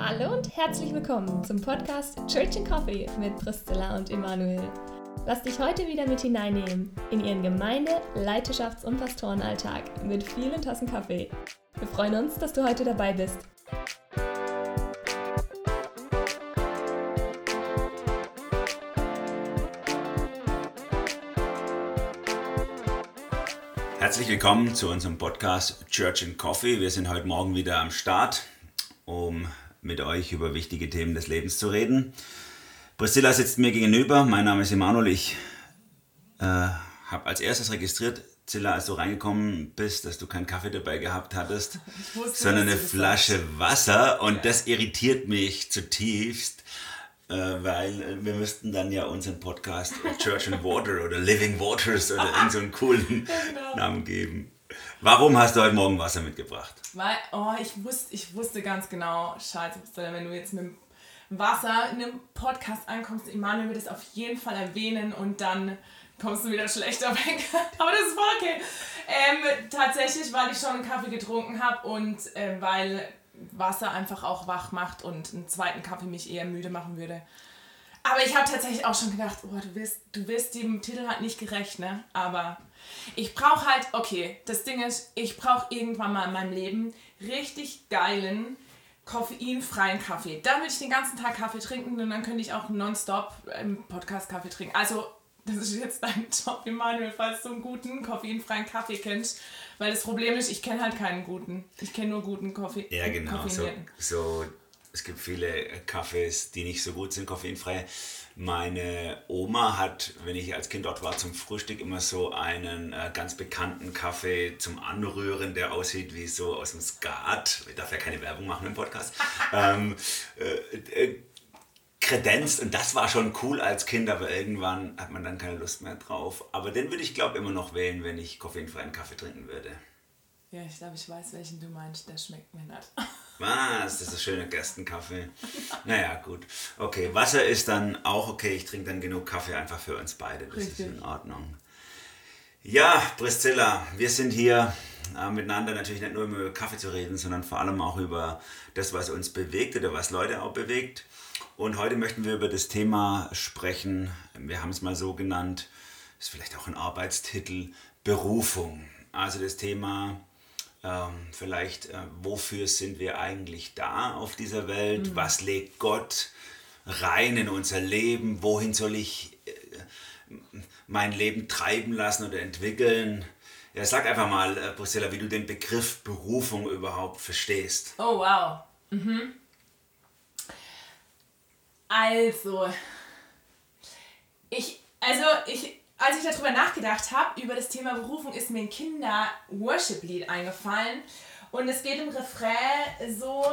Hallo und herzlich willkommen zum Podcast Church and Coffee mit Priscilla und Emanuel. Lass dich heute wieder mit hineinnehmen in ihren Gemeinde-, Leiterschafts- und Pastorenalltag mit vielen Tassen Kaffee. Wir freuen uns, dass du heute dabei bist. Herzlich willkommen zu unserem Podcast Church and Coffee. Wir sind heute Morgen wieder am Start, um mit euch über wichtige Themen des Lebens zu reden. Priscilla sitzt mir gegenüber. Mein Name ist Emanuel. Ich äh, habe als erstes registriert, Zilla, als du reingekommen bist, dass du keinen Kaffee dabei gehabt hattest, wusste, sondern eine Flasche Wasser. Und ja. das irritiert mich zutiefst, äh, weil äh, wir müssten dann ja unseren Podcast Church and Water oder Living Waters oder irgendeinen so coolen genau. Namen geben. Warum hast du heute Morgen Wasser mitgebracht? Weil, oh, ich wusste, ich wusste ganz genau, scheiße, wenn du jetzt mit dem Wasser in einem Podcast ankommst, Emanuel wird es auf jeden Fall erwähnen und dann kommst du wieder schlechter weg. Aber das ist voll okay. Ähm, tatsächlich, weil ich schon einen Kaffee getrunken habe und äh, weil Wasser einfach auch wach macht und einen zweiten Kaffee mich eher müde machen würde. Aber ich habe tatsächlich auch schon gedacht, oh, du wirst, du wirst dem Titel halt nicht gerecht, ne? Aber ich brauche halt, okay, das Ding ist, ich brauche irgendwann mal in meinem Leben richtig geilen, koffeinfreien Kaffee. Dann würde ich den ganzen Tag Kaffee trinken und dann könnte ich auch nonstop im Podcast Kaffee trinken. Also, das ist jetzt dein Job, Emanuel, falls du einen guten, koffeinfreien Kaffee kennst. Weil das Problem ist, ich kenne halt keinen guten. Ich kenne nur guten Kaffee. Ja, genau. So, so, es gibt viele Kaffees, die nicht so gut sind, koffeinfrei. Meine Oma hat, wenn ich als Kind dort war, zum Frühstück immer so einen äh, ganz bekannten Kaffee zum Anrühren, der aussieht wie so aus dem Skat. Ich darf ja keine Werbung machen im Podcast. ähm, äh, äh, kredenzt und das war schon cool als Kind, aber irgendwann hat man dann keine Lust mehr drauf. Aber den würde ich glaube immer noch wählen, wenn ich koffeinfreien Kaffee trinken würde. Ja, ich glaube, ich weiß, welchen du meinst. Der schmeckt mir nicht. Was? Das ist schöner Gerstenkaffee. Naja, gut. Okay, Wasser ist dann auch okay. Ich trinke dann genug Kaffee einfach für uns beide. Das Richtig. ist in Ordnung. Ja, Priscilla, wir sind hier äh, miteinander natürlich nicht nur über Kaffee zu reden, sondern vor allem auch über das, was uns bewegt oder was Leute auch bewegt. Und heute möchten wir über das Thema sprechen. Wir haben es mal so genannt, ist vielleicht auch ein Arbeitstitel, Berufung. Also das Thema vielleicht, äh, wofür sind wir eigentlich da auf dieser Welt? Mhm. Was legt Gott rein in unser Leben? Wohin soll ich äh, mein Leben treiben lassen oder entwickeln? Ja, sag einfach mal, äh, Priscilla, wie du den Begriff Berufung überhaupt verstehst. Oh, wow. Mhm. Also, ich, also ich, als ich darüber nachgedacht habe, über das Thema Berufung, ist mir ein Kinder-Worship-Lied eingefallen. Und es geht im Refrain so,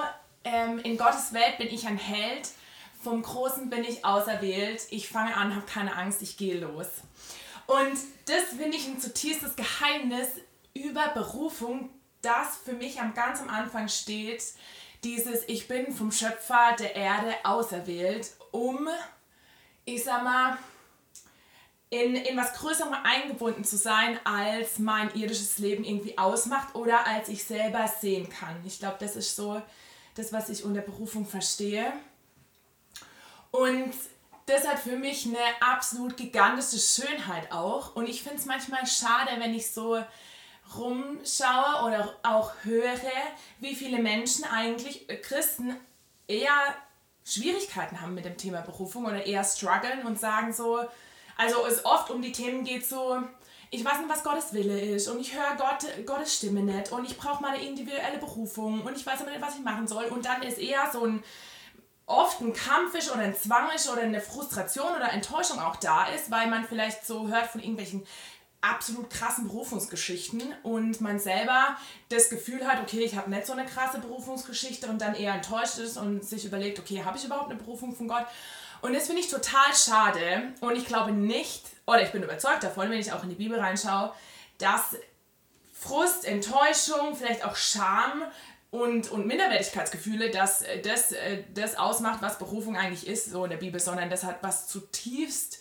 ähm, in Gottes Welt bin ich ein Held, vom Großen bin ich auserwählt, ich fange an, habe keine Angst, ich gehe los. Und das finde ich ein zutiefstes Geheimnis über Berufung, das für mich am ganz am Anfang steht, dieses Ich bin vom Schöpfer der Erde auserwählt, um, ich sag mal, in, in was Größerem eingebunden zu sein, als mein irdisches Leben irgendwie ausmacht oder als ich selber sehen kann. Ich glaube, das ist so das, was ich unter Berufung verstehe. Und das hat für mich eine absolut gigantische Schönheit auch. Und ich finde es manchmal schade, wenn ich so rumschaue oder auch höre, wie viele Menschen eigentlich, äh, Christen, eher Schwierigkeiten haben mit dem Thema Berufung oder eher strugglen und sagen so, also es oft um die Themen geht so, ich weiß nicht, was Gottes Wille ist und ich höre Gott, Gottes Stimme nicht und ich brauche meine individuelle Berufung und ich weiß nicht, was ich machen soll und dann ist eher so ein oft ein Kampf ist oder ein Zwang ist oder eine Frustration oder Enttäuschung auch da ist, weil man vielleicht so hört von irgendwelchen absolut krassen Berufungsgeschichten und man selber das Gefühl hat, okay, ich habe nicht so eine krasse Berufungsgeschichte und dann eher enttäuscht ist und sich überlegt, okay, habe ich überhaupt eine Berufung von Gott? Und das finde ich total schade und ich glaube nicht, oder ich bin überzeugt davon, wenn ich auch in die Bibel reinschaue, dass Frust, Enttäuschung, vielleicht auch Scham und, und Minderwertigkeitsgefühle, dass das, das ausmacht, was Berufung eigentlich ist, so in der Bibel, sondern das hat was zutiefst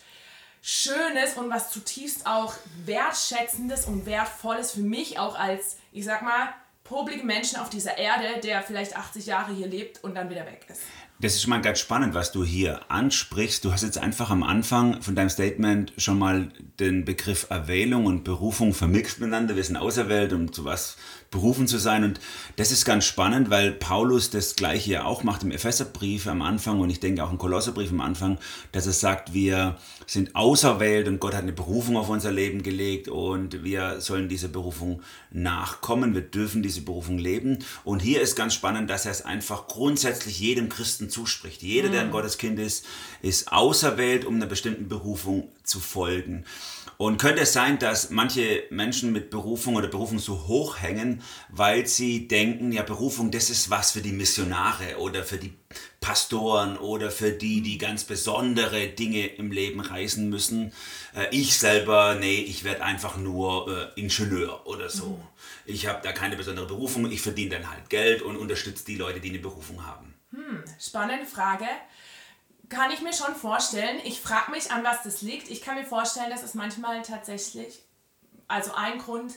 Schönes und was zutiefst auch Wertschätzendes und Wertvolles für mich auch als, ich sag mal, popligen Menschen auf dieser Erde, der vielleicht 80 Jahre hier lebt und dann wieder weg ist. Das ist schon mal ganz spannend, was du hier ansprichst. Du hast jetzt einfach am Anfang von deinem Statement schon mal den Begriff Erwählung und Berufung vermixt miteinander. Wir sind auserwählt, um zu was berufen zu sein. Und das ist ganz spannend, weil Paulus das gleiche ja auch macht im Epheserbrief am Anfang und ich denke auch im Kolosserbrief am Anfang, dass er sagt, wir sind auserwählt und Gott hat eine Berufung auf unser Leben gelegt und wir sollen dieser Berufung nachkommen. Wir dürfen diese Berufung leben. Und hier ist ganz spannend, dass er es einfach grundsätzlich jedem Christen zuspricht. Jeder, der ein mhm. Gotteskind ist, ist auserwählt, um einer bestimmten Berufung zu folgen. Und könnte es sein, dass manche Menschen mit Berufung oder Berufung so hoch hängen, weil sie denken, ja, Berufung, das ist was für die Missionare oder für die Pastoren oder für die, die ganz besondere Dinge im Leben reißen müssen. Äh, ich selber, nee, ich werde einfach nur äh, Ingenieur oder so. Mhm. Ich habe da keine besondere Berufung, ich verdiene dann halt Geld und unterstütze die Leute, die eine Berufung haben. Hm, spannende Frage kann ich mir schon vorstellen. Ich frage mich, an was das liegt. Ich kann mir vorstellen, dass es manchmal tatsächlich, also ein Grund,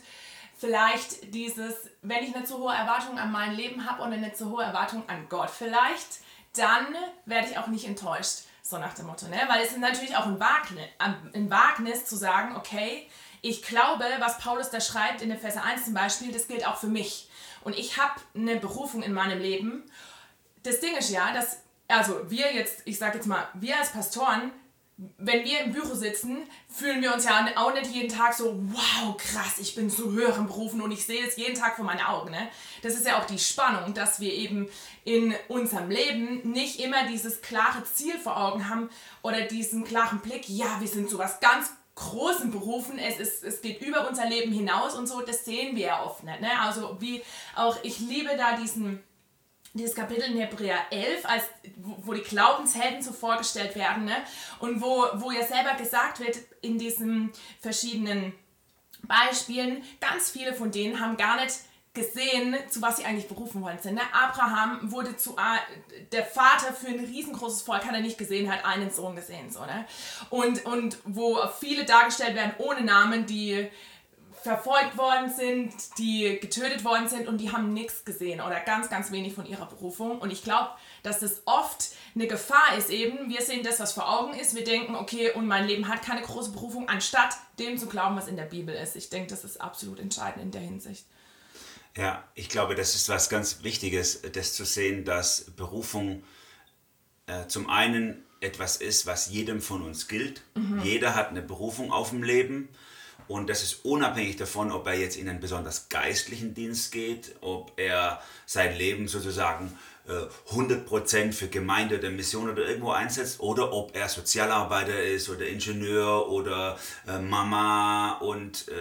vielleicht dieses, wenn ich eine zu hohe Erwartung an mein Leben habe und eine zu hohe Erwartung an Gott vielleicht, dann werde ich auch nicht enttäuscht. So nach dem Motto, ne? Weil es ist natürlich auch ein Wagnis, ein Wagnis zu sagen, okay, ich glaube, was Paulus da schreibt in Epheser 1 zum Beispiel, das gilt auch für mich. Und ich habe eine Berufung in meinem Leben. Das Ding ist ja, dass also wir jetzt, ich sag jetzt mal, wir als Pastoren, wenn wir im Büro sitzen, fühlen wir uns ja auch nicht jeden Tag so, wow, krass, ich bin zu höheren Berufen und ich sehe es jeden Tag vor meinen Augen. Ne? Das ist ja auch die Spannung, dass wir eben in unserem Leben nicht immer dieses klare Ziel vor Augen haben oder diesen klaren Blick, ja, wir sind zu was ganz großen Berufen, es, ist, es geht über unser Leben hinaus und so, das sehen wir ja oft nicht. Ne? Also wie auch, ich liebe da diesen dieses Kapitel in Hebräer 11, als, wo, die Glaubenshelden so vorgestellt werden ne? und wo, wo ja selber gesagt wird in diesen verschiedenen Beispielen, ganz viele von denen haben gar nicht gesehen, zu was sie eigentlich berufen worden sind. Ne? Abraham wurde zu der Vater für ein riesengroßes Volk, hat er nicht gesehen, hat einen Sohn gesehen. So, ne? und, und wo viele dargestellt werden ohne Namen, die verfolgt worden sind, die getötet worden sind und die haben nichts gesehen oder ganz, ganz wenig von ihrer Berufung. Und ich glaube, dass das oft eine Gefahr ist eben. Wir sehen das, was vor Augen ist. Wir denken, okay, und mein Leben hat keine große Berufung, anstatt dem zu glauben, was in der Bibel ist. Ich denke, das ist absolut entscheidend in der Hinsicht. Ja, ich glaube, das ist was ganz Wichtiges, das zu sehen, dass Berufung äh, zum einen etwas ist, was jedem von uns gilt. Mhm. Jeder hat eine Berufung auf dem Leben. Und das ist unabhängig davon, ob er jetzt in einen besonders geistlichen Dienst geht, ob er sein Leben sozusagen 100% äh, für Gemeinde oder Mission oder irgendwo einsetzt oder ob er Sozialarbeiter ist oder Ingenieur oder äh, Mama und äh,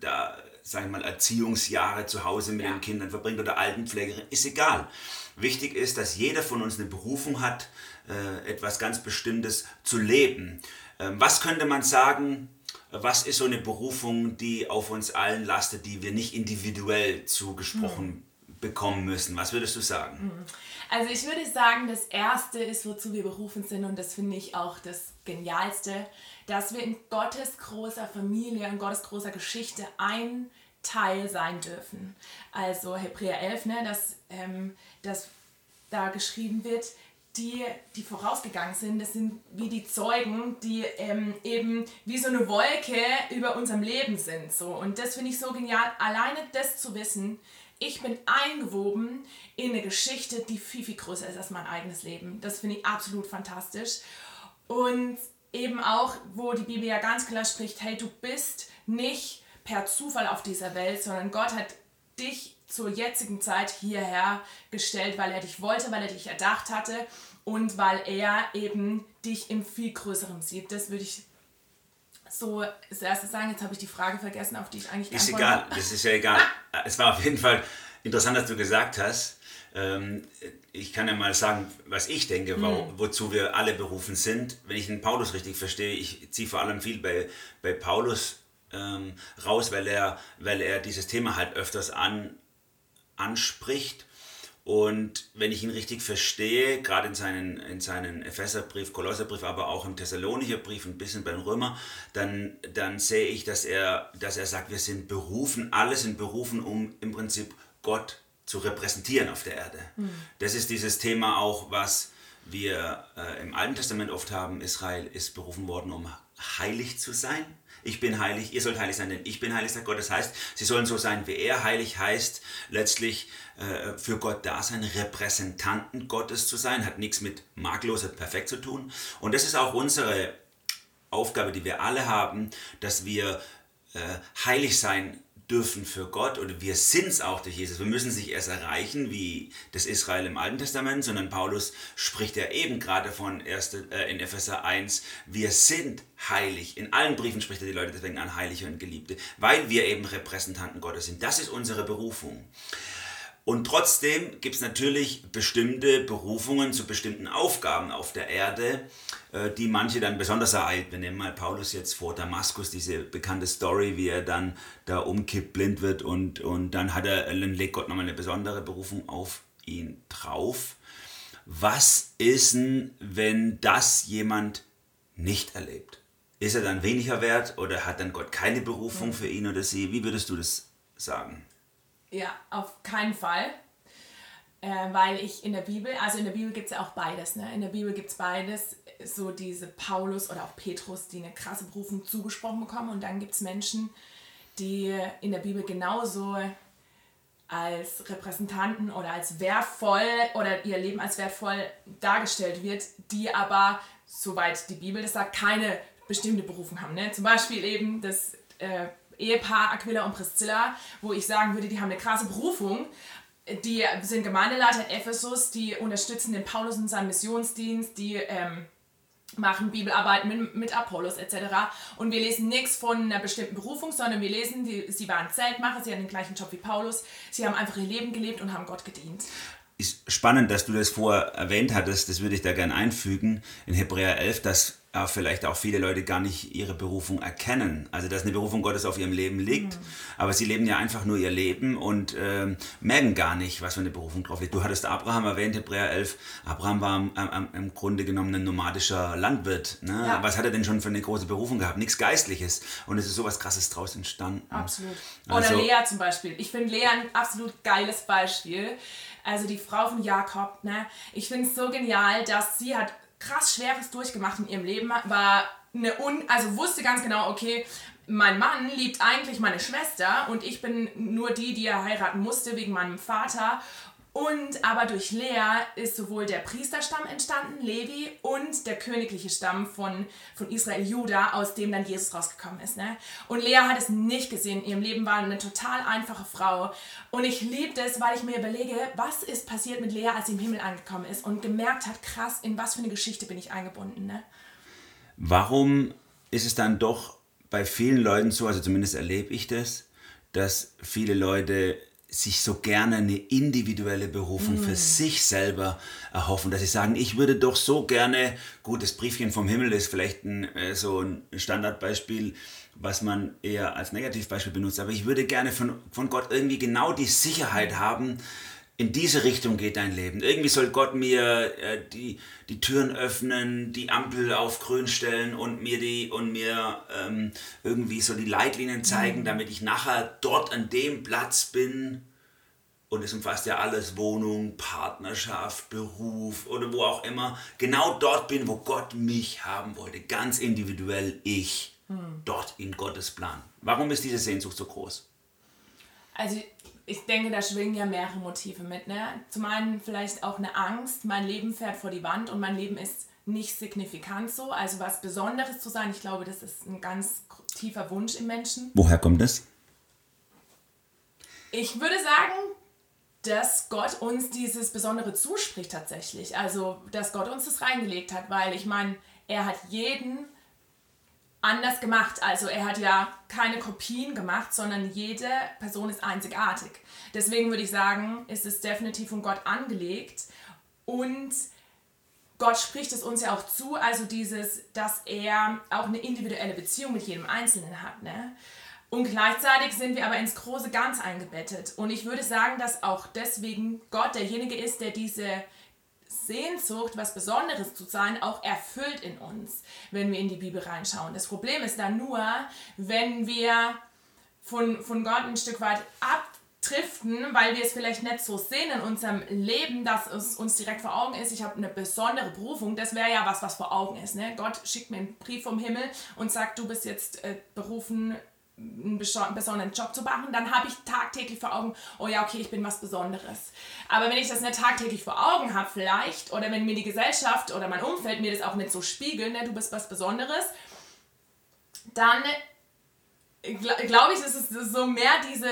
da, sagen wir mal, Erziehungsjahre zu Hause mit ja. den Kindern verbringt oder Altenpflegerin, ist egal. Wichtig ist, dass jeder von uns eine Berufung hat, etwas ganz Bestimmtes zu leben. Ähm, was könnte man sagen, was ist so eine Berufung, die auf uns allen lastet, die wir nicht individuell zugesprochen hm. bekommen müssen? Was würdest du sagen? Hm. Also ich würde sagen, das Erste ist, wozu wir berufen sind, und das finde ich auch das Genialste, dass wir in Gottes großer Familie, in Gottes großer Geschichte ein Teil sein dürfen. Also Hebräer 11, ne, dass, ähm, dass da geschrieben wird, die, die vorausgegangen sind, das sind wie die Zeugen, die ähm, eben wie so eine Wolke über unserem Leben sind. So. Und das finde ich so genial, alleine das zu wissen, ich bin eingewoben in eine Geschichte, die viel, viel größer ist als mein eigenes Leben. Das finde ich absolut fantastisch. Und eben auch, wo die Bibel ja ganz klar spricht, hey, du bist nicht per Zufall auf dieser Welt, sondern Gott hat dich zur jetzigen Zeit hierher gestellt, weil er dich wollte, weil er dich erdacht hatte und weil er eben dich im viel größeren sieht. Das würde ich so als erstes sagen. Jetzt habe ich die Frage vergessen, auf die ich eigentlich Ist egal, das ist ja egal. es war auf jeden Fall interessant, dass du gesagt hast. Ähm, ich kann ja mal sagen, was ich denke, mhm. wozu wir alle berufen sind. Wenn ich den Paulus richtig verstehe, ich ziehe vor allem viel bei, bei Paulus ähm, raus, weil er, weil er dieses Thema halt öfters an, anspricht. Und wenn ich ihn richtig verstehe, gerade in seinen, in seinen Epheserbrief, Kolosserbrief, aber auch im Thessalonicher Brief, ein bisschen beim Römer, dann, dann sehe ich, dass er, dass er sagt, wir sind berufen, alle sind berufen, um im Prinzip Gott zu repräsentieren auf der Erde. Mhm. Das ist dieses Thema auch, was wir äh, im Alten Testament oft haben. Israel ist berufen worden, um heilig zu sein. Ich bin heilig, ihr sollt heilig sein, denn ich bin heilig, sagt Gott. Das heißt, sie sollen so sein wie er. Heilig heißt letztlich äh, für Gott da sein, Repräsentanten Gottes zu sein, hat nichts mit makellos perfekt zu tun. Und das ist auch unsere Aufgabe, die wir alle haben, dass wir äh, heilig sein dürfen für Gott oder wir sind es auch durch Jesus. Wir müssen es nicht erst erreichen wie das Israel im Alten Testament, sondern Paulus spricht ja eben gerade von erste, äh, in Epheser 1, wir sind heilig. In allen Briefen spricht er die Leute deswegen an Heilige und Geliebte, weil wir eben Repräsentanten Gottes sind. Das ist unsere Berufung. Und trotzdem gibt es natürlich bestimmte Berufungen zu bestimmten Aufgaben auf der Erde, äh, die manche dann besonders ereilt. Wir nehmen mal Paulus jetzt vor Damaskus, diese bekannte Story, wie er dann da umkippt, blind wird und, und dann hat er, dann legt Gott nochmal eine besondere Berufung auf ihn drauf. Was ist denn, wenn das jemand nicht erlebt? Ist er dann weniger wert oder hat dann Gott keine Berufung für ihn oder sie? Wie würdest du das sagen? Ja, auf keinen Fall. Äh, weil ich in der Bibel, also in der Bibel gibt es ja auch beides. Ne? In der Bibel gibt es beides, so diese Paulus oder auch Petrus, die eine krasse Berufung zugesprochen bekommen. Und dann gibt es Menschen, die in der Bibel genauso als Repräsentanten oder als wertvoll oder ihr Leben als wertvoll dargestellt wird, die aber, soweit die Bibel das sagt, keine bestimmte Berufung haben. Ne? Zum Beispiel eben das äh, Ehepaar Aquila und Priscilla, wo ich sagen würde, die haben eine krasse Berufung. Die sind Gemeindeleiter in Ephesus, die unterstützen den Paulus in seinem Missionsdienst, die ähm, machen Bibelarbeit mit, mit Apollos etc. Und wir lesen nichts von einer bestimmten Berufung, sondern wir lesen, die, sie waren Zeltmacher, sie hatten den gleichen Job wie Paulus, sie haben einfach ihr Leben gelebt und haben Gott gedient. Ist spannend, dass du das vorher erwähnt hattest, das würde ich da gerne einfügen, in Hebräer 11, dass äh, vielleicht auch viele Leute gar nicht ihre Berufung erkennen. Also dass eine Berufung Gottes auf ihrem Leben liegt, mhm. aber sie leben ja einfach nur ihr Leben und äh, merken gar nicht, was für eine Berufung drauf liegt. Du hattest Abraham erwähnt, Hebräer 11. Abraham war am, am, im Grunde genommen ein nomadischer Landwirt. Ne? Ja. Was hat er denn schon für eine große Berufung gehabt? Nichts Geistliches. Und es ist sowas Krasses draus entstanden. Absolut. Also, Oder Lea zum Beispiel. Ich finde Lea ein absolut geiles Beispiel. Also die Frau von Jakob, ne? Ich finde es so genial, dass sie hat krass Schweres durchgemacht in ihrem Leben, war eine un also wusste ganz genau, okay, mein Mann liebt eigentlich meine Schwester und ich bin nur die, die er heiraten musste wegen meinem Vater und aber durch Lea ist sowohl der Priesterstamm entstanden, Levi, und der königliche Stamm von, von Israel, Juda, aus dem dann Jesus rausgekommen ist. Ne? Und Lea hat es nicht gesehen. In ihrem Leben war eine total einfache Frau. Und ich liebe es, weil ich mir überlege, was ist passiert mit Lea, als sie im Himmel angekommen ist und gemerkt hat, krass, in was für eine Geschichte bin ich eingebunden. Ne? Warum ist es dann doch bei vielen Leuten so, also zumindest erlebe ich das, dass viele Leute sich so gerne eine individuelle Berufung mm. für sich selber erhoffen, dass sie sagen, ich würde doch so gerne, gut, das Briefchen vom Himmel ist vielleicht ein, äh, so ein Standardbeispiel, was man eher als Negativbeispiel benutzt, aber ich würde gerne von, von Gott irgendwie genau die Sicherheit haben, in diese Richtung geht dein Leben. Irgendwie soll Gott mir äh, die, die Türen öffnen, die Ampel auf grün stellen und mir die und mir ähm, irgendwie so die Leitlinien zeigen, mhm. damit ich nachher dort an dem Platz bin. Und es umfasst ja alles, Wohnung, Partnerschaft, Beruf oder wo auch immer. Genau dort bin, wo Gott mich haben wollte. Ganz individuell ich. Mhm. Dort in Gottes Plan. Warum ist diese Sehnsucht so groß? Also ich denke, da schwingen ja mehrere Motive mit. Ne? Zum einen vielleicht auch eine Angst, mein Leben fährt vor die Wand und mein Leben ist nicht signifikant so. Also was Besonderes zu sein, ich glaube, das ist ein ganz tiefer Wunsch im Menschen. Woher kommt das? Ich würde sagen, dass Gott uns dieses Besondere zuspricht tatsächlich. Also, dass Gott uns das reingelegt hat, weil ich meine, er hat jeden anders gemacht. Also er hat ja keine Kopien gemacht, sondern jede Person ist einzigartig. Deswegen würde ich sagen, ist es definitiv von Gott angelegt und Gott spricht es uns ja auch zu, also dieses, dass er auch eine individuelle Beziehung mit jedem Einzelnen hat. Ne? Und gleichzeitig sind wir aber ins große Ganz eingebettet. Und ich würde sagen, dass auch deswegen Gott derjenige ist, der diese Sehnsucht, was Besonderes zu sein, auch erfüllt in uns, wenn wir in die Bibel reinschauen. Das Problem ist dann nur, wenn wir von, von Gott ein Stück weit driften, weil wir es vielleicht nicht so sehen in unserem Leben, dass es uns direkt vor Augen ist, ich habe eine besondere Berufung, das wäre ja was, was vor Augen ist. Ne? Gott schickt mir einen Brief vom Himmel und sagt, du bist jetzt äh, berufen, einen besonderen Job zu machen, dann habe ich tagtäglich vor Augen, oh ja, okay, ich bin was Besonderes. Aber wenn ich das nicht tagtäglich vor Augen habe vielleicht, oder wenn mir die Gesellschaft oder mein Umfeld mir das auch nicht so spiegeln, ne, du bist was Besonderes, dann glaube ich, ist es so mehr diese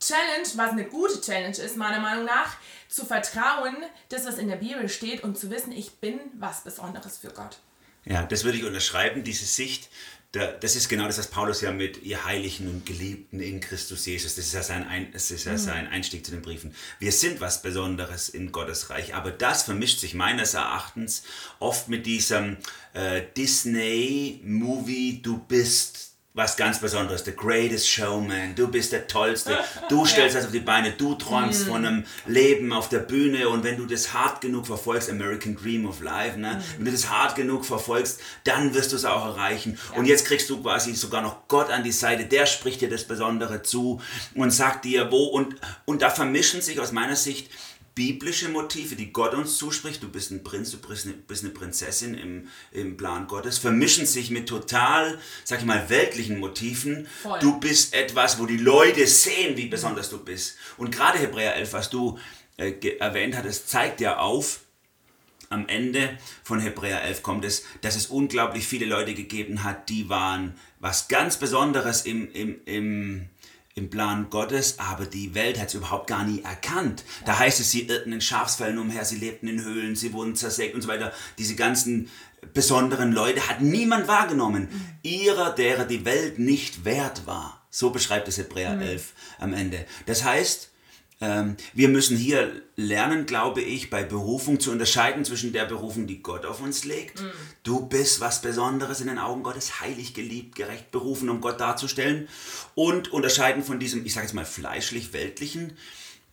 Challenge, was eine gute Challenge ist, meiner Meinung nach, zu vertrauen, das, was in der Bibel steht und zu wissen, ich bin was Besonderes für Gott. Ja, das würde ich unterschreiben, diese Sicht. Das ist genau das, was Paulus ja mit ihr Heiligen und Geliebten in Christus Jesus, das ist ja sein, Ein, das ist ja mhm. sein Einstieg zu den Briefen. Wir sind was Besonderes in Gottes Reich, aber das vermischt sich meines Erachtens oft mit diesem äh, Disney-Movie, du bist was ganz Besonderes, the greatest showman, du bist der Tollste, du stellst das auf die Beine, du träumst mm. von einem Leben auf der Bühne und wenn du das hart genug verfolgst, American Dream of Life, ne? Mm. wenn du das hart genug verfolgst, dann wirst du es auch erreichen. Ja. Und jetzt kriegst du quasi sogar noch Gott an die Seite, der spricht dir das Besondere zu und sagt dir wo und, und da vermischen sich aus meiner Sicht biblische Motive, die Gott uns zuspricht, du bist ein Prinz, du bist eine, bist eine Prinzessin im, im Plan Gottes, vermischen sich mit total, sag ich mal, weltlichen Motiven. Voll. Du bist etwas, wo die Leute sehen, wie besonders du bist. Und gerade Hebräer 11, was du äh, erwähnt hattest, zeigt ja auf, am Ende von Hebräer 11 kommt es, dass es unglaublich viele Leute gegeben hat, die waren was ganz Besonderes im, im, im im Plan Gottes, aber die Welt hat es überhaupt gar nie erkannt. Da heißt es, sie irrten in Schafsfällen umher, sie lebten in Höhlen, sie wurden zersägt und so weiter. Diese ganzen besonderen Leute hat niemand wahrgenommen. Mhm. Ihrer, derer die Welt nicht wert war. So beschreibt es Hebräer mhm. 11 am Ende. Das heißt, wir müssen hier lernen, glaube ich, bei Berufung zu unterscheiden zwischen der Berufung, die Gott auf uns legt. Mhm. Du bist was Besonderes in den Augen Gottes, heilig, geliebt, gerecht berufen, um Gott darzustellen. Und unterscheiden von diesem, ich sage jetzt mal, fleischlich-weltlichen,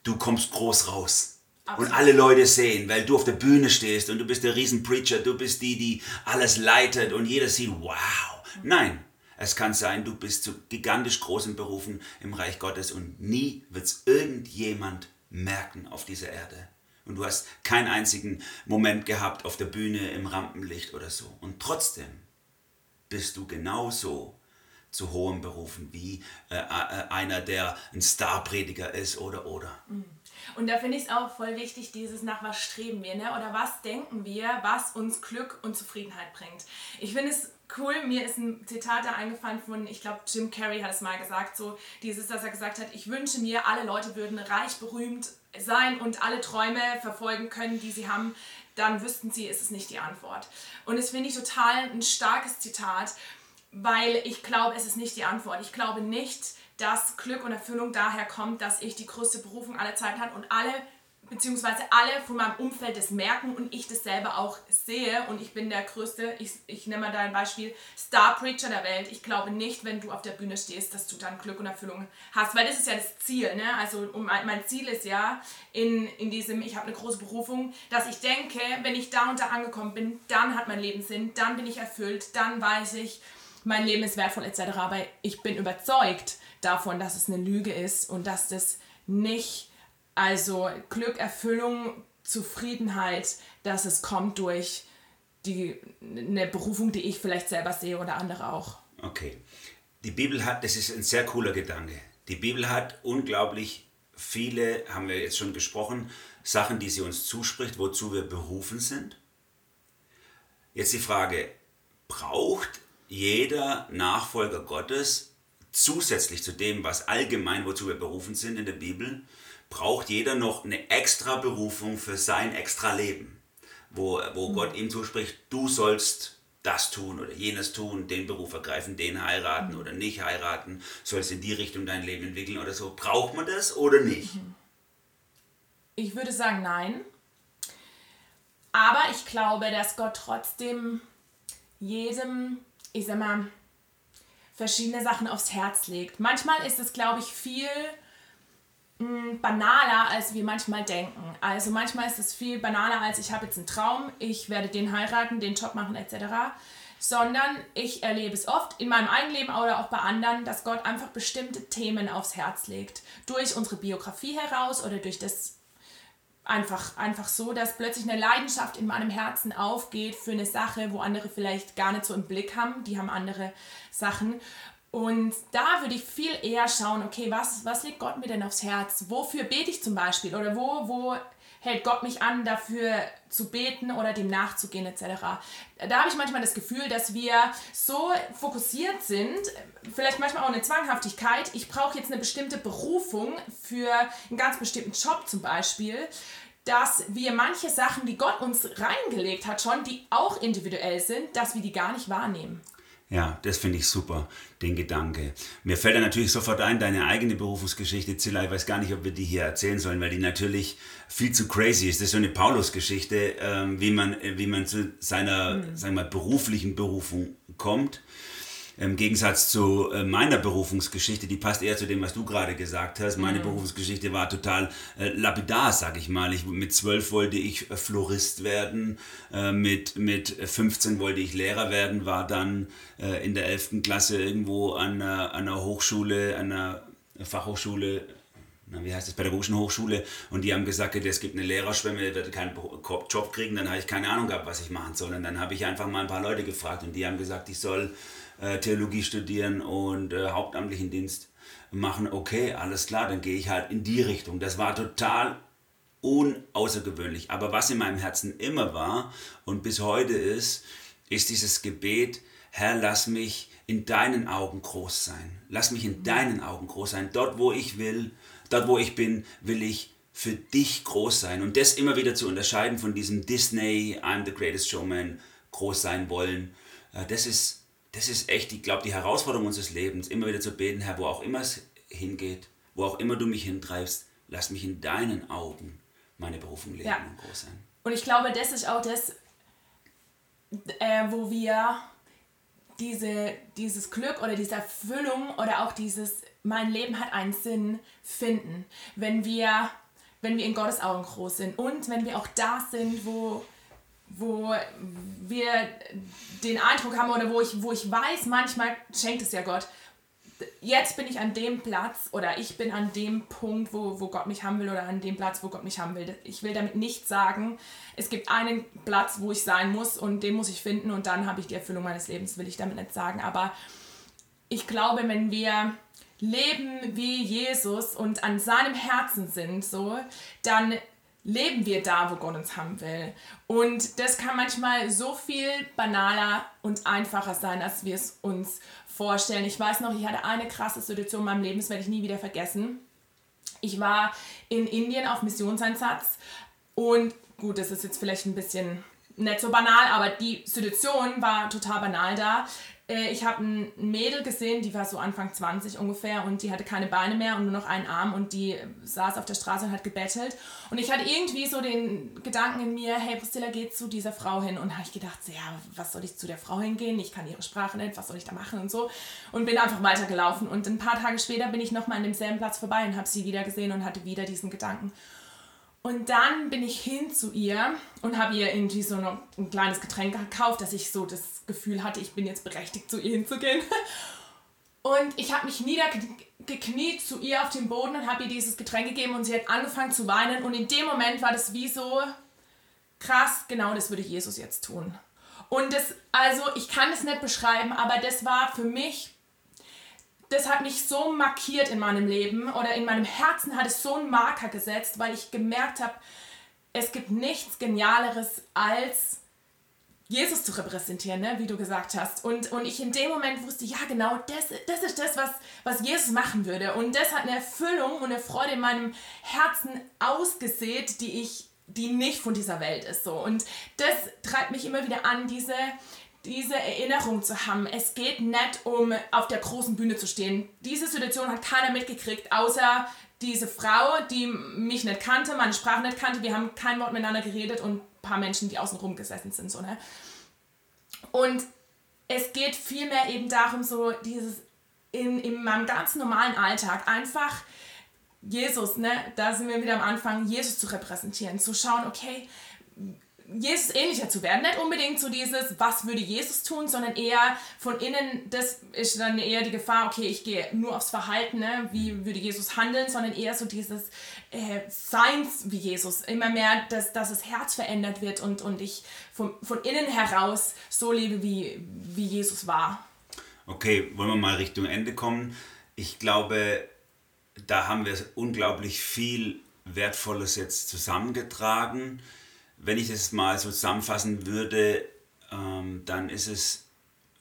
du kommst groß raus. Absolut. Und alle Leute sehen, weil du auf der Bühne stehst und du bist der Riesenpreacher, du bist die, die alles leitet und jeder sieht, wow. Mhm. Nein, es kann sein, du bist zu gigantisch großen Berufen im Reich Gottes und nie wird es irgendjemand merken auf dieser Erde. Und du hast keinen einzigen Moment gehabt auf der Bühne im Rampenlicht oder so. Und trotzdem bist du genauso zu hohem Berufen wie äh, äh, einer, der ein Starprediger ist oder oder. Mhm. Und da finde ich es auch voll wichtig, dieses nach was streben wir, ne? Oder was denken wir, was uns Glück und Zufriedenheit bringt. Ich finde es cool, mir ist ein Zitat da eingefallen von, ich glaube, Jim Carrey hat es mal gesagt, so dieses, dass er gesagt hat, ich wünsche mir, alle Leute würden reich, berühmt sein und alle Träume verfolgen können, die sie haben, dann wüssten sie, ist es nicht die Antwort. Und das finde ich total ein starkes Zitat, weil ich glaube, es ist nicht die Antwort. Ich glaube nicht, dass Glück und Erfüllung daher kommt, dass ich die größte Berufung aller Zeiten habe und alle beziehungsweise alle von meinem Umfeld das merken und ich das selber auch sehe und ich bin der größte, ich, ich nenne mal da ein Beispiel, Star Preacher der Welt. Ich glaube nicht, wenn du auf der Bühne stehst, dass du dann Glück und Erfüllung hast, weil das ist ja das Ziel, ne? Also mein, mein Ziel ist ja in, in diesem, ich habe eine große Berufung, dass ich denke, wenn ich da und da angekommen bin, dann hat mein Leben Sinn, dann bin ich erfüllt, dann weiß ich, mein Leben ist wertvoll etc. Aber ich bin überzeugt davon, dass es eine Lüge ist und dass das nicht also Glück, Erfüllung, Zufriedenheit, dass es kommt durch die, eine Berufung, die ich vielleicht selber sehe oder andere auch. Okay. Die Bibel hat, das ist ein sehr cooler Gedanke. Die Bibel hat unglaublich viele, haben wir jetzt schon gesprochen, Sachen, die sie uns zuspricht, wozu wir berufen sind. Jetzt die Frage, braucht jeder Nachfolger Gottes zusätzlich zu dem, was allgemein, wozu wir berufen sind in der Bibel, braucht jeder noch eine extra Berufung für sein extra Leben, wo, wo mhm. Gott ihm zuspricht, du sollst das tun oder jenes tun, den Beruf ergreifen, den heiraten mhm. oder nicht heiraten, sollst in die Richtung dein Leben entwickeln oder so. Braucht man das oder nicht? Mhm. Ich würde sagen nein. Aber ich glaube, dass Gott trotzdem jedem, ich sag mal, verschiedene Sachen aufs Herz legt. Manchmal ist es, glaube ich, viel banaler, als wir manchmal denken. Also manchmal ist es viel banaler, als ich habe jetzt einen Traum, ich werde den heiraten, den Job machen etc. sondern ich erlebe es oft in meinem eigenen Leben oder auch bei anderen, dass Gott einfach bestimmte Themen aufs Herz legt. Durch unsere Biografie heraus oder durch das einfach, einfach so, dass plötzlich eine Leidenschaft in meinem Herzen aufgeht für eine Sache, wo andere vielleicht gar nicht so im Blick haben. Die haben andere Sachen. Und da würde ich viel eher schauen, okay, was, was legt Gott mir denn aufs Herz? Wofür bete ich zum Beispiel? Oder wo, wo hält Gott mich an, dafür zu beten oder dem nachzugehen etc. Da habe ich manchmal das Gefühl, dass wir so fokussiert sind, vielleicht manchmal auch eine Zwanghaftigkeit, ich brauche jetzt eine bestimmte Berufung für einen ganz bestimmten Job zum Beispiel, dass wir manche Sachen, die Gott uns reingelegt hat schon, die auch individuell sind, dass wir die gar nicht wahrnehmen. Ja, das finde ich super, den Gedanke. Mir fällt da natürlich sofort ein, deine eigene Berufungsgeschichte, Zilla. Ich weiß gar nicht, ob wir die hier erzählen sollen, weil die natürlich viel zu crazy ist. Das ist so eine Paulus-Geschichte, ähm, wie, man, wie man zu seiner mhm. sagen wir mal, beruflichen Berufung kommt. Im Gegensatz zu äh, meiner Berufungsgeschichte, die passt eher zu dem, was du gerade gesagt hast. Meine mhm. Berufungsgeschichte war total äh, lapidar, sag ich mal. Ich, mit zwölf wollte ich äh, Florist werden, äh, mit, mit 15 wollte ich Lehrer werden, war dann äh, in der 11. Klasse irgendwo an einer, an einer Hochschule, an einer Fachhochschule wie heißt das, pädagogischen Hochschule und die haben gesagt, es gibt eine Lehrerschwemme, der wird keinen Job kriegen, dann habe ich keine Ahnung gehabt, was ich machen soll. Und dann habe ich einfach mal ein paar Leute gefragt und die haben gesagt, ich soll äh, Theologie studieren und äh, hauptamtlichen Dienst machen, okay, alles klar, dann gehe ich halt in die Richtung. Das war total unaußergewöhnlich. Aber was in meinem Herzen immer war und bis heute ist, ist dieses Gebet, Herr, lass mich in deinen Augen groß sein. Lass mich in deinen Augen groß sein. Dort, wo ich will, dort, wo ich bin, will ich für dich groß sein. Und das immer wieder zu unterscheiden von diesem Disney, I'm the greatest showman, groß sein wollen, äh, das ist das ist echt, ich glaube, die Herausforderung unseres Lebens, immer wieder zu beten, Herr, wo auch immer es hingeht, wo auch immer du mich hintreibst, lass mich in deinen Augen meine Berufung leben ja. und groß sein. Und ich glaube, das ist auch das, äh, wo wir diese, dieses Glück oder diese Erfüllung oder auch dieses, mein Leben hat einen Sinn finden, wenn wir, wenn wir in Gottes Augen groß sind und wenn wir auch da sind, wo wo wir den Eindruck haben oder wo ich, wo ich weiß, manchmal schenkt es ja Gott. Jetzt bin ich an dem Platz oder ich bin an dem Punkt, wo, wo Gott mich haben will oder an dem Platz, wo Gott mich haben will. Ich will damit nicht sagen, es gibt einen Platz, wo ich sein muss und den muss ich finden und dann habe ich die Erfüllung meines Lebens, will ich damit nicht sagen. Aber ich glaube, wenn wir leben wie Jesus und an seinem Herzen sind, so, dann leben wir da, wo Gott uns haben will. Und das kann manchmal so viel banaler und einfacher sein, als wir es uns vorstellen. Ich weiß noch, ich hatte eine krasse Situation in meinem Leben, das werde ich nie wieder vergessen. Ich war in Indien auf Missionseinsatz und gut, das ist jetzt vielleicht ein bisschen nicht so banal, aber die Situation war total banal da. Äh, ich habe ein Mädel gesehen, die war so Anfang 20 ungefähr und die hatte keine Beine mehr und nur noch einen Arm und die saß auf der Straße und hat gebettelt. Und ich hatte irgendwie so den Gedanken in mir, hey Priscilla, geh zu dieser Frau hin. Und habe ich gedacht, ja, was soll ich zu der Frau hingehen? Ich kann ihre Sprache nicht, was soll ich da machen und so. Und bin einfach weitergelaufen. Und ein paar Tage später bin ich nochmal an demselben Platz vorbei und habe sie wieder gesehen und hatte wieder diesen Gedanken. Und dann bin ich hin zu ihr und habe ihr irgendwie so ein kleines Getränk gekauft, dass ich so das Gefühl hatte, ich bin jetzt berechtigt, zu ihr hinzugehen. Und ich habe mich niedergekniet zu ihr auf dem Boden und habe ihr dieses Getränk gegeben und sie hat angefangen zu weinen. Und in dem Moment war das wie so krass, genau das würde Jesus jetzt tun. Und das, also ich kann es nicht beschreiben, aber das war für mich das hat mich so markiert in meinem Leben oder in meinem Herzen hat es so einen Marker gesetzt, weil ich gemerkt habe, es gibt nichts Genialeres als Jesus zu repräsentieren, ne? wie du gesagt hast. Und, und ich in dem Moment wusste, ja genau, das, das ist das, was, was Jesus machen würde. Und das hat eine Erfüllung und eine Freude in meinem Herzen ausgesät, die ich die nicht von dieser Welt ist so und das treibt mich immer wieder an diese diese Erinnerung zu haben. Es geht nicht um auf der großen Bühne zu stehen. Diese Situation hat keiner mitgekriegt, außer diese Frau, die mich nicht kannte, meine Sprache nicht kannte. Wir haben kein Wort miteinander geredet und paar Menschen, die außen rum gesessen sind. So, ne? Und es geht vielmehr eben darum, so dieses in, in meinem ganz normalen Alltag einfach Jesus, ne, da sind wir wieder am Anfang, Jesus zu repräsentieren, zu schauen, okay, Jesus ähnlicher zu werden. Nicht unbedingt so dieses, was würde Jesus tun, sondern eher von innen, das ist dann eher die Gefahr, okay, ich gehe nur aufs Verhalten, ne? wie würde Jesus handeln, sondern eher so dieses äh, Seins wie Jesus. Immer mehr, dass, dass das Herz verändert wird und, und ich von, von innen heraus so lebe, wie, wie Jesus war. Okay, wollen wir mal Richtung Ende kommen. Ich glaube, da haben wir unglaublich viel Wertvolles jetzt zusammengetragen wenn ich das mal so zusammenfassen würde, ähm, dann ist es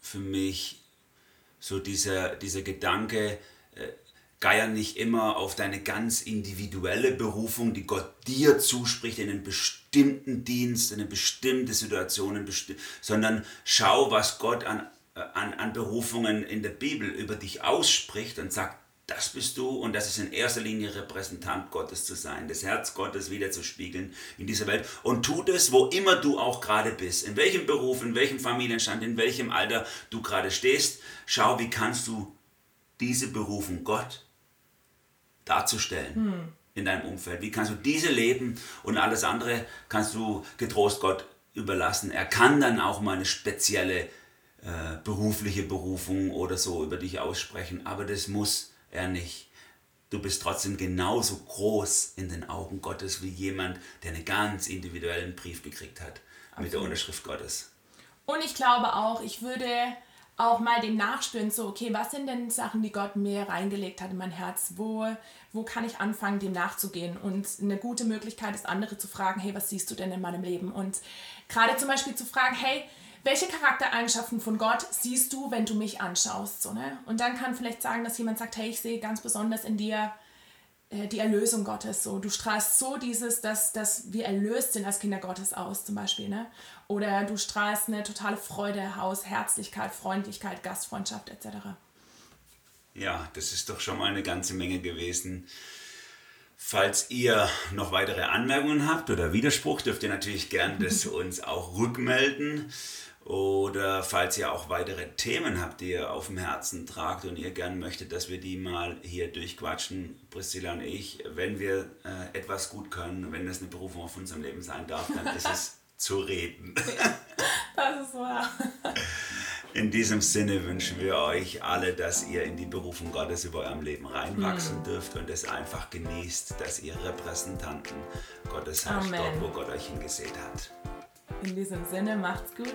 für mich so dieser, dieser Gedanke, äh, geier nicht immer auf deine ganz individuelle Berufung, die Gott dir zuspricht in einen bestimmten Dienst, in eine bestimmte Situation, sondern schau, was Gott an, äh, an, an Berufungen in der Bibel über dich ausspricht und sagt, das bist du und das ist in erster Linie Repräsentant Gottes zu sein, das Herz Gottes wieder zu spiegeln in dieser Welt und tu das, wo immer du auch gerade bist, in welchem Beruf, in welchem Familienstand, in welchem Alter du gerade stehst. Schau, wie kannst du diese Berufung Gott darzustellen hm. in deinem Umfeld. Wie kannst du diese leben und alles andere kannst du getrost Gott überlassen. Er kann dann auch mal eine spezielle äh, berufliche Berufung oder so über dich aussprechen, aber das muss er nicht. Du bist trotzdem genauso groß in den Augen Gottes wie jemand, der einen ganz individuellen Brief gekriegt hat Absolut. mit der Unterschrift Gottes. Und ich glaube auch, ich würde auch mal dem nachspüren, so, okay, was sind denn Sachen, die Gott mir reingelegt hat in mein Herz? Wo, wo kann ich anfangen, dem nachzugehen? Und eine gute Möglichkeit ist, andere zu fragen, hey, was siehst du denn in meinem Leben? Und gerade zum Beispiel zu fragen, hey, welche Charaktereigenschaften von Gott siehst du, wenn du mich anschaust? So, ne? Und dann kann vielleicht sagen, dass jemand sagt, hey, ich sehe ganz besonders in dir äh, die Erlösung Gottes. So. Du strahlst so dieses, dass, dass wir erlöst sind als Kinder Gottes aus, zum Beispiel. Ne? Oder du strahlst eine totale Freude aus, Herzlichkeit, Freundlichkeit, Gastfreundschaft etc. Ja, das ist doch schon mal eine ganze Menge gewesen. Falls ihr noch weitere Anmerkungen habt oder Widerspruch, dürft ihr natürlich gerne das uns auch rückmelden. Oder falls ihr auch weitere Themen habt, die ihr auf dem Herzen tragt und ihr gern möchtet, dass wir die mal hier durchquatschen, Priscilla und ich, wenn wir äh, etwas gut können, wenn das eine Berufung auf unserem Leben sein darf, dann ist es zu reden. das ist wahr. In diesem Sinne wünschen wir euch alle, dass ihr in die Berufung Gottes über eurem Leben reinwachsen mhm. dürft und es einfach genießt, dass ihr Repräsentanten Gottes seid, dort, wo Gott euch hingesät hat. In diesem Sinne macht's gut